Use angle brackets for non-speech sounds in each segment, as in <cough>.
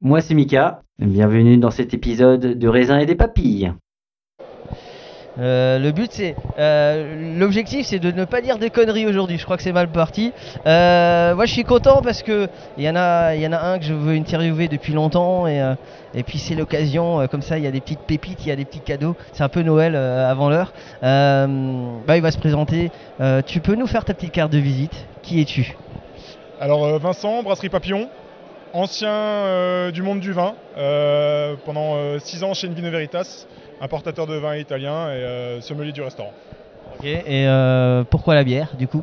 Moi c'est Mika, bienvenue dans cet épisode de raisin et des papilles. Euh, le but c'est euh, l'objectif c'est de ne pas dire des conneries aujourd'hui. Je crois que c'est mal parti. Euh, moi je suis content parce que il y en a il y en a un que je veux interviewer depuis longtemps et, euh, et puis c'est l'occasion euh, comme ça il y a des petites pépites il y a des petits cadeaux. C'est un peu Noël euh, avant l'heure. Euh, bah, il va se présenter. Euh, tu peux nous faire ta petite carte de visite. Qui es-tu? Alors Vincent, Brasserie Papillon, ancien euh, du monde du vin, euh, pendant 6 ans chez Invino Veritas, importateur de vin italien et euh, sommelier du restaurant. Ok, et euh, pourquoi la bière du coup?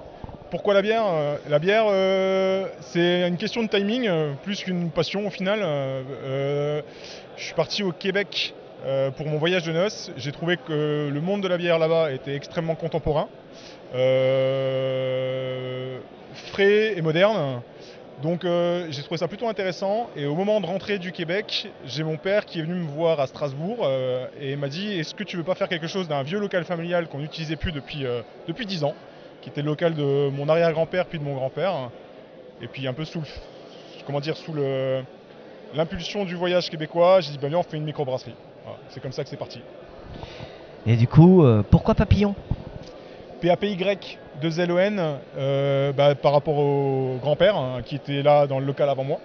Pourquoi la bière? Euh, La bière, euh, c'est une question de timing, euh, plus qu'une passion au final. Euh, euh, je suis parti au Québec euh, pour mon voyage de noces. J'ai trouvé que le monde de la bière là-bas était extrêmement contemporain, euh, frais et moderne. Donc euh, j'ai trouvé ça plutôt intéressant et au moment de rentrer du Québec, j'ai mon père qui est venu me voir à Strasbourg euh, et m'a dit est-ce que tu veux pas faire quelque chose d'un vieux local familial qu'on n'utilisait plus depuis, euh, depuis 10 ans, qui était le local de mon arrière-grand-père puis de mon grand-père, et puis un peu sous le, comment dire, sous le, l'impulsion du voyage québécois, j'ai dit ben viens on fait une microbrasserie. Voilà, c'est comme ça que c'est parti. Et du coup pourquoi papillon? PAPY de ZLON euh, bah, par rapport au grand-père hein, qui était là dans le local avant moi.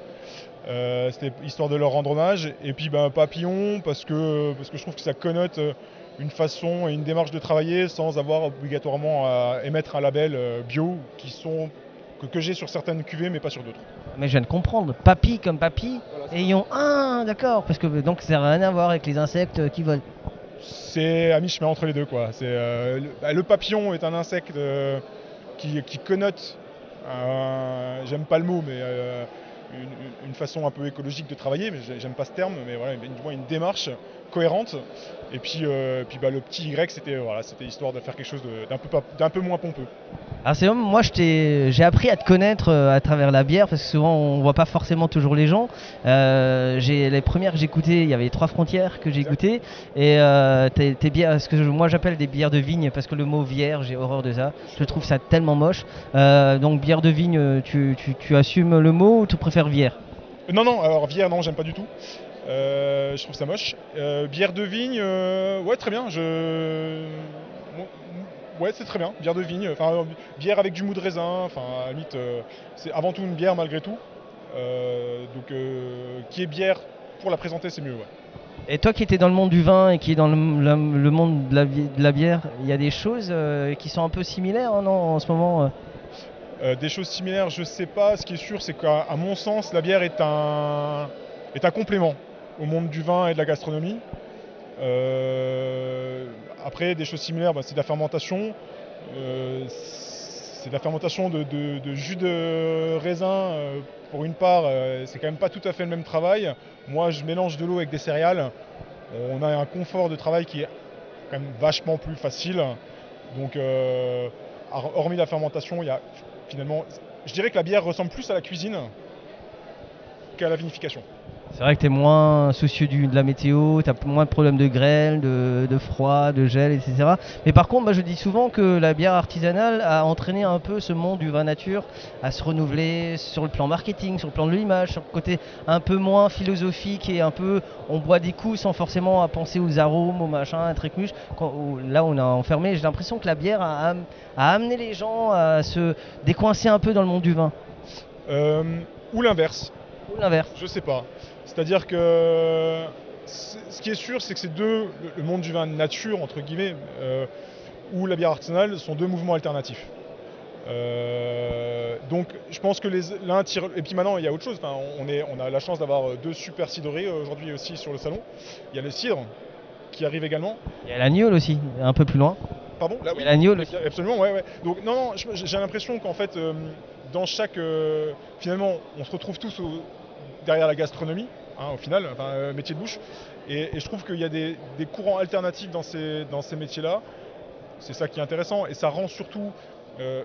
Euh, C'était histoire de leur rendre hommage. Et puis bah, papillon parce que, parce que je trouve que ça connote euh, une façon et une démarche de travailler sans avoir obligatoirement à émettre un label bio qui sont, que, que j'ai sur certaines cuvées mais pas sur d'autres. Mais je viens de comprendre, papy comme papy, ont un, d'accord, parce que donc ça n'a rien à voir avec les insectes qui volent. C'est à mi-chemin entre les deux. Quoi. Euh, le, bah, le papillon est un insecte euh, qui, qui connote, j'aime pas le mot, mais euh, une, façon un peu écologique de travailler, mais j'ai- j'aime pas ce terme, mais voilà, du une démarche cohérente. Et puis, euh, puis bah, le petit Y, c'était voilà, c'était histoire de faire quelque chose d'un peu, d'un peu moins pompeux. Alors c'est moi j'ai appris à te connaître euh, à travers la bière parce que souvent on voit pas forcément toujours les gens. Euh, j'ai les premières que goûtées, il y avait les trois frontières que j'ai goûtées et euh, tes, tes bières, ce que je- moi j'appelle des bières de vigne parce que le mot bière j'ai horreur de ça. Je trouve ça tellement moche. Euh, donc bière de vigne, euh, tu, tu- tu assumes le mot ou tu préfères bière? Euh, Non, non, alors bière, non, j'aime pas du tout. Euh, je trouve ça moche. Euh, bière de vigne, euh, ouais, très bien. Je... Ouais, c'est très bien. Bière de vigne, enfin, bière avec du mou de raisin, enfin, à la limite, c'est avant tout une bière malgré tout. Donc, qui est bière, pour la présenter, c'est mieux, ouais. Et toi qui étais dans le monde du vin et qui est dans le, le- le monde de la, vi- de la bière, il y a des choses qui sont un peu similaires hein, non, en ce moment des choses similaires, je sais pas. Ce qui est sûr, c'est qu'à mon sens, la bière est un, est un complément au monde du vin et de la gastronomie. Euh, après, des choses similaires, bah, c'est de la fermentation. Euh, c'est de la fermentation de, jus de raisin. euh, pour une part, c'est quand même pas tout à fait le même travail. Moi, je mélange de l'eau avec des céréales. On a un confort de travail qui est quand même vachement plus facile. Donc, hor- hormis la fermentation, il y a finalement. Je dirais que la bière ressemble plus à la cuisine qu'à la vinification. C'est vrai que tu es moins soucieux du- de la météo, tu as moins de problèmes de grêle, de, de froid, de gel, etc. Mais par contre, moi, je dis souvent que la bière artisanale a entraîné un peu ce monde du vin nature à se renouveler sur le plan marketing, sur le plan de l'image, sur le côté un peu moins philosophique et un peu on boit des coups sans forcément à penser aux arômes, aux machins, à trécmuche. Là, on a enfermé. J'ai l'impression que la bière a amené les gens à se décoincer un peu dans le monde du vin. Euh, ou l'inverse. Ou l'inverse. Je sais pas. C'est-à-dire que ce qui est sûr, c'est que ces deux, le- monde du vin nature, entre guillemets, euh, ou la bière artisanale, sont deux mouvements alternatifs. Euh, donc je pense que l'un tire. Et puis maintenant, il y a autre chose. Enfin, on, est, on a la chance d'avoir deux super euh, aujourd'hui aussi sur le salon. Il y a le cidre qui arrive également. Il y a l'agneau aussi, un peu plus loin. Pardon Là, Il y oui. a l'agneau aussi. Absolument, ouais, ouais. Donc, non, non, j'ai l'impression qu'en fait, euh, dans chaque. euh, finalement, on se retrouve tous au- derrière la gastronomie, hein, au final, enfin, euh, métier de bouche. Et, je trouve qu'il y a des, courants alternatifs dans ces, dans ces métiers-là. C'est ça qui est intéressant. Et ça rend surtout euh,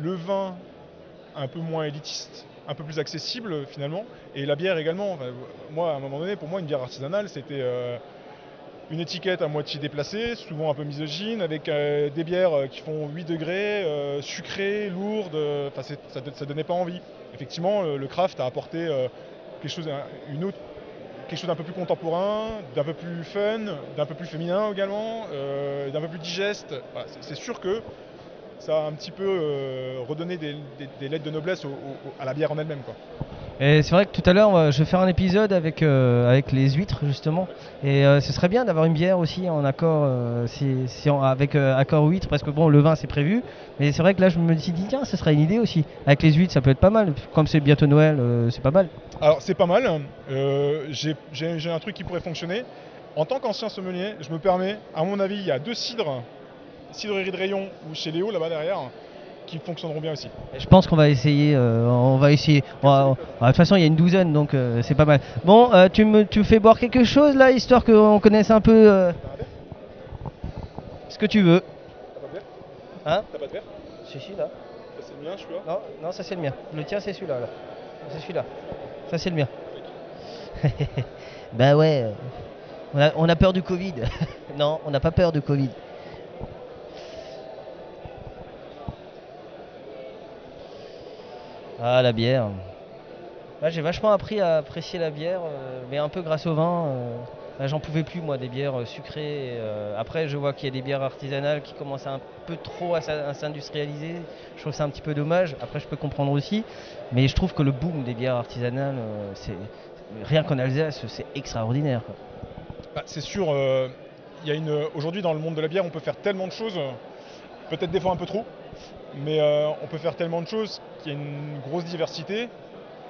le vin un peu moins élitiste, un peu plus accessible finalement. Et la bière également. Moi, à un moment donné, pour moi, une bière artisanale, c'était. euh, une étiquette à moitié déplacée, souvent un peu misogyne, avec euh, des bières euh, qui font 8 degrés, euh, sucrées, lourdes, ça, ne donnait pas envie. Effectivement, le, craft a apporté quelque chose, un- une autre, quelque chose d'un peu plus contemporain, d'un peu plus fun, d'un peu plus féminin également, d'un peu plus digeste. C'est- sûr que ça a un petit peu redonné des, lettres de noblesse à la bière en elle-même. Et c'est vrai que tout à l'heure, euh, je vais faire un épisode avec, euh, avec les huîtres justement. Et euh, ce serait bien d'avoir une bière aussi en accord, si- avec accord huître, parce que bon, le vin c'est prévu. Mais c'est vrai que là, je me suis dit, tiens, ce serait une idée aussi. Avec les huîtres, ça peut être pas mal. Comme c'est bientôt Noël, c'est pas mal. Alors c'est pas mal, j'ai un truc qui pourrait fonctionner. En tant qu'ancien sommelier, je me permets, à mon avis, il y a deux cidres, cidrerie de rayon ou chez Léo là-bas derrière, qui fonctionneront bien aussi. Je pense qu'on va essayer. euh, on va essayer. On va- on- de toute façon, il y a une douzaine, donc euh, c'est pas mal. Bon, euh, tu me tu fais boire quelque chose là, histoire qu'on connaisse un peu ce que tu veux. T'as pas de verre Hein T'as pas de verre? C'est celui-là. Ça, C'est le mien, celui-là? Non, non, ça c'est le mien. Le tien c'est celui-là. Là. C'est celui-là. Ça c'est le mien. <laughs> bah ouais. On a, on a peur du Covid. <laughs> non, on n'a pas peur du Covid. Ah la bière. Là j'ai vachement appris à apprécier la bière, euh, mais un peu grâce au vin. euh, j'en pouvais plus moi des bières euh, sucrées. après je vois qu'il y a des bières artisanales qui commencent un peu trop à s'in- à s'industrialiser. Je trouve ça un petit peu dommage. Après je peux comprendre aussi, mais je trouve que le boom des bières artisanales, rien qu'en Alsace, c'est extraordinaire. Bah, c'est sûr, y a une aujourd'hui dans le monde de la bière, on peut faire tellement de choses, peut-être des fois un peu trop, mais euh, on peut faire tellement de choses qu'il y a une grosse diversité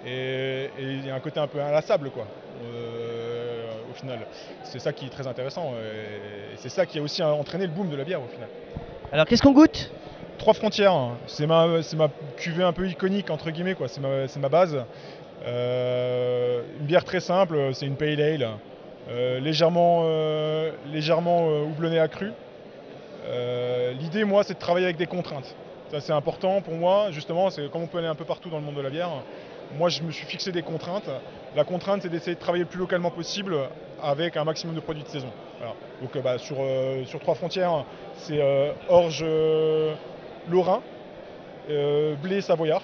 et, il y a un côté un peu inlassable quoi. euh, au final, c'est ça qui est très intéressant et, c'est ça qui a aussi entraîné le boom de la bière au final. Alors qu'est-ce qu'on goûte? Trois frontières, hein. c'est ma, cuvée un peu iconique entre guillemets quoi, c'est ma, base. Euh, une bière très simple, c'est une pale ale, légèrement, légèrement houblonnée à cru. L'idée moi c'est de travailler avec des contraintes. Ça c'est important pour moi, justement, c'est comme on peut aller un peu partout dans le monde de la bière. Moi je me suis fixé des contraintes. La contrainte c'est d'essayer de travailler le plus localement possible avec un maximum de produits de saison. Voilà. Donc euh, bah, sur, euh, sur trois frontières, c'est euh, orge lorrain, blé savoyard,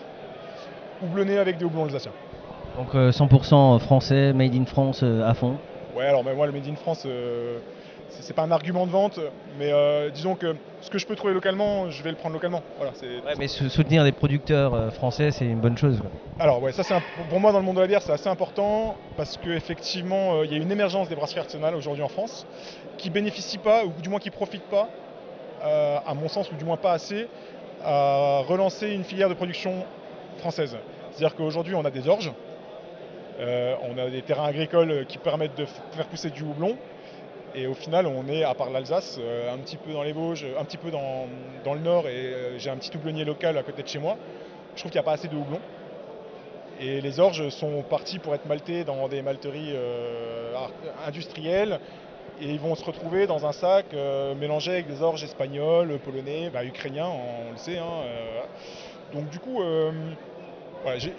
houblonné avec des houblons alsaciens. Donc euh, 100% français, made in France à fond. Ouais, alors moi le Made in France, euh, c'est pas un argument de vente, mais euh, disons que ce que je peux trouver localement, je vais le prendre localement. Voilà, Ouais, mais sou- soutenir des producteurs euh, français, c'est une bonne chose. quoi. Alors ouais, ça c'est pour moi dans le monde de la bière c'est assez important parce qu'effectivement il y a une émergence des brasseries artisanales aujourd'hui en France qui bénéficient pas ou du moins qui profitent pas, euh, à mon sens ou du moins pas assez, à relancer une filière de production française. C'est-à-dire qu'aujourd'hui on a des orges, Euh, on a des terrains agricoles qui permettent de faire pousser du houblon. Et au final, on est, à part l'Alsace, euh, un petit peu dans les Vosges, un petit peu dans, dans le nord, et euh, j'ai un petit houblonnier local à côté de chez moi. Je trouve qu'il n'y a pas assez de houblon. Et les orges sont partis pour être maltés dans des malteries euh, industrielles. Et ils vont se retrouver dans un sac mélangé avec des orges espagnols, polonais, bah, ukrainiens, on le sait. hein. Donc du coup,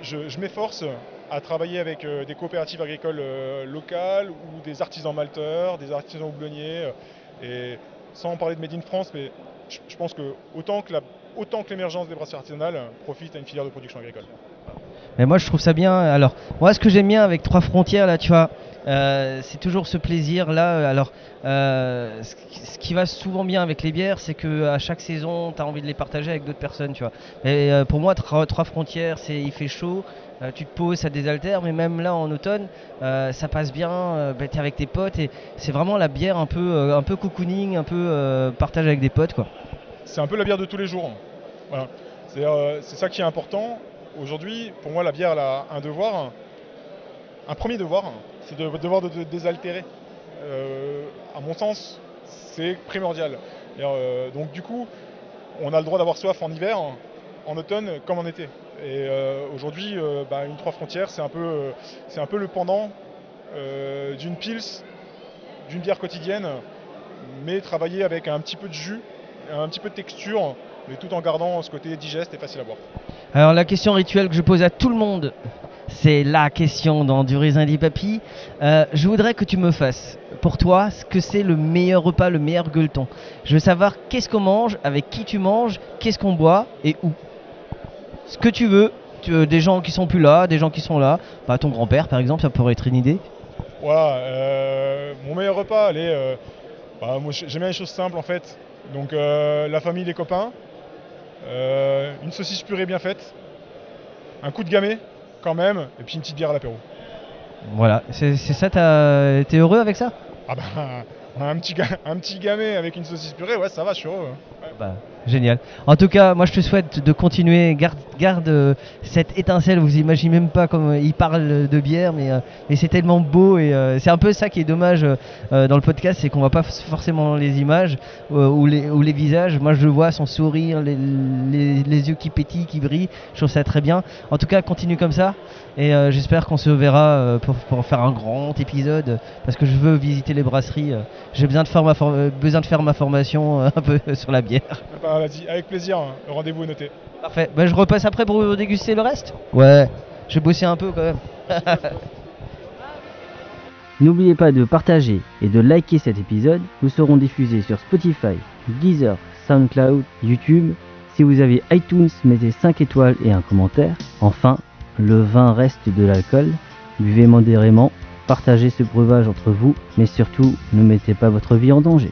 je, m'efforce à travailler avec euh, des coopératives agricoles euh, locales ou des artisans malteurs, des artisans houblonniers. euh, et sans parler de Made in France, mais je, pense que que autant que l'émergence des brasseries artisanales profite à une filière de production agricole. Mais moi je trouve ça bien. Alors, moi ce que j'aime bien avec Trois Frontières, là, tu vois, euh, c'est toujours ce plaisir là. Alors, euh, ce, qui- va souvent bien avec les bières, c'est que à chaque saison, tu as envie de les partager avec d'autres personnes, tu vois. Et euh, pour moi, Trois, Frontières, c'est il fait chaud. tu te poses, ça désaltère, mais même là en automne, ça passe bien. Euh, bah, t'es avec tes potes et c'est vraiment la bière un peu, cocooning, un peu partage avec des potes, quoi. c'est un peu la bière de tous les jours. Voilà. C'est ça qui est important. Aujourd'hui, pour moi, la bière elle a un devoir, un premier devoir, c'est de devoir de, désaltérer. Euh, à mon sens, c'est primordial. Euh, donc du coup, on a le droit d'avoir soif en hiver, en automne comme en été. Et euh, aujourd'hui, euh, bah, une trois frontières, c'est un peu, c'est un peu le pendant d'une pils, d'une bière quotidienne, mais travaillée avec un petit peu de jus, un petit peu de texture, mais tout en gardant ce côté digeste et facile à boire. Alors la question rituelle que je pose à tout le monde, c'est la question dans Du raisin dit papy. Euh, je voudrais que tu me fasses, pour toi, ce que c'est le meilleur repas, le meilleur gueuleton. Je veux savoir qu'est-ce qu'on mange, avec qui tu manges, qu'est-ce qu'on boit et où. Ce que tu veux, des gens qui sont plus là, des gens qui sont là. Bah, ton grand-père par exemple, ça pourrait être une idée. Voilà, euh, mon meilleur repas, allez, euh, bah, j'aime bien les choses simples en fait. Donc la famille, les copains, une saucisse purée bien faite, un coup de gamay quand même, et puis une petite bière à l'apéro. Voilà, c'est ça, t'es heureux avec ça? Ah bah, <laughs> un petit, un petit gamay avec une saucisse purée, ouais ça va, je suis heureux. Bah, génial. En tout cas, moi je te souhaite de continuer, garde, garde euh, cette étincelle, vous imaginez même pas comme euh, il parle de bière, mais, euh, c'est tellement beau et c'est un peu ça qui est dommage dans le podcast, c'est qu'on voit pas forcément les images ou, les, ou les visages. Moi je vois, son sourire, les, yeux qui pétillent, qui brillent, je trouve ça très bien. En tout cas, continue comme ça et j'espère qu'on se verra pour, faire un grand épisode parce que je veux visiter les brasseries. J'ai besoin de faire ma, for- besoin de faire ma formation un peu <laughs> sur la bière. Bah, vas-y, avec plaisir, hein. le rendez-vous est noté. Parfait. Bah, je repasse après pour déguster le reste? Ouais. Je vais bosser un peu quand même. <laughs> N'oubliez pas de partager et de liker cet épisode. Nous serons diffusés sur Spotify, Deezer, SoundCloud, YouTube. Si vous avez iTunes, mettez 5 étoiles et un commentaire. Enfin, le vin reste de l'alcool. Buvez modérément, partagez ce breuvage entre vous, mais surtout, ne mettez pas votre vie en danger.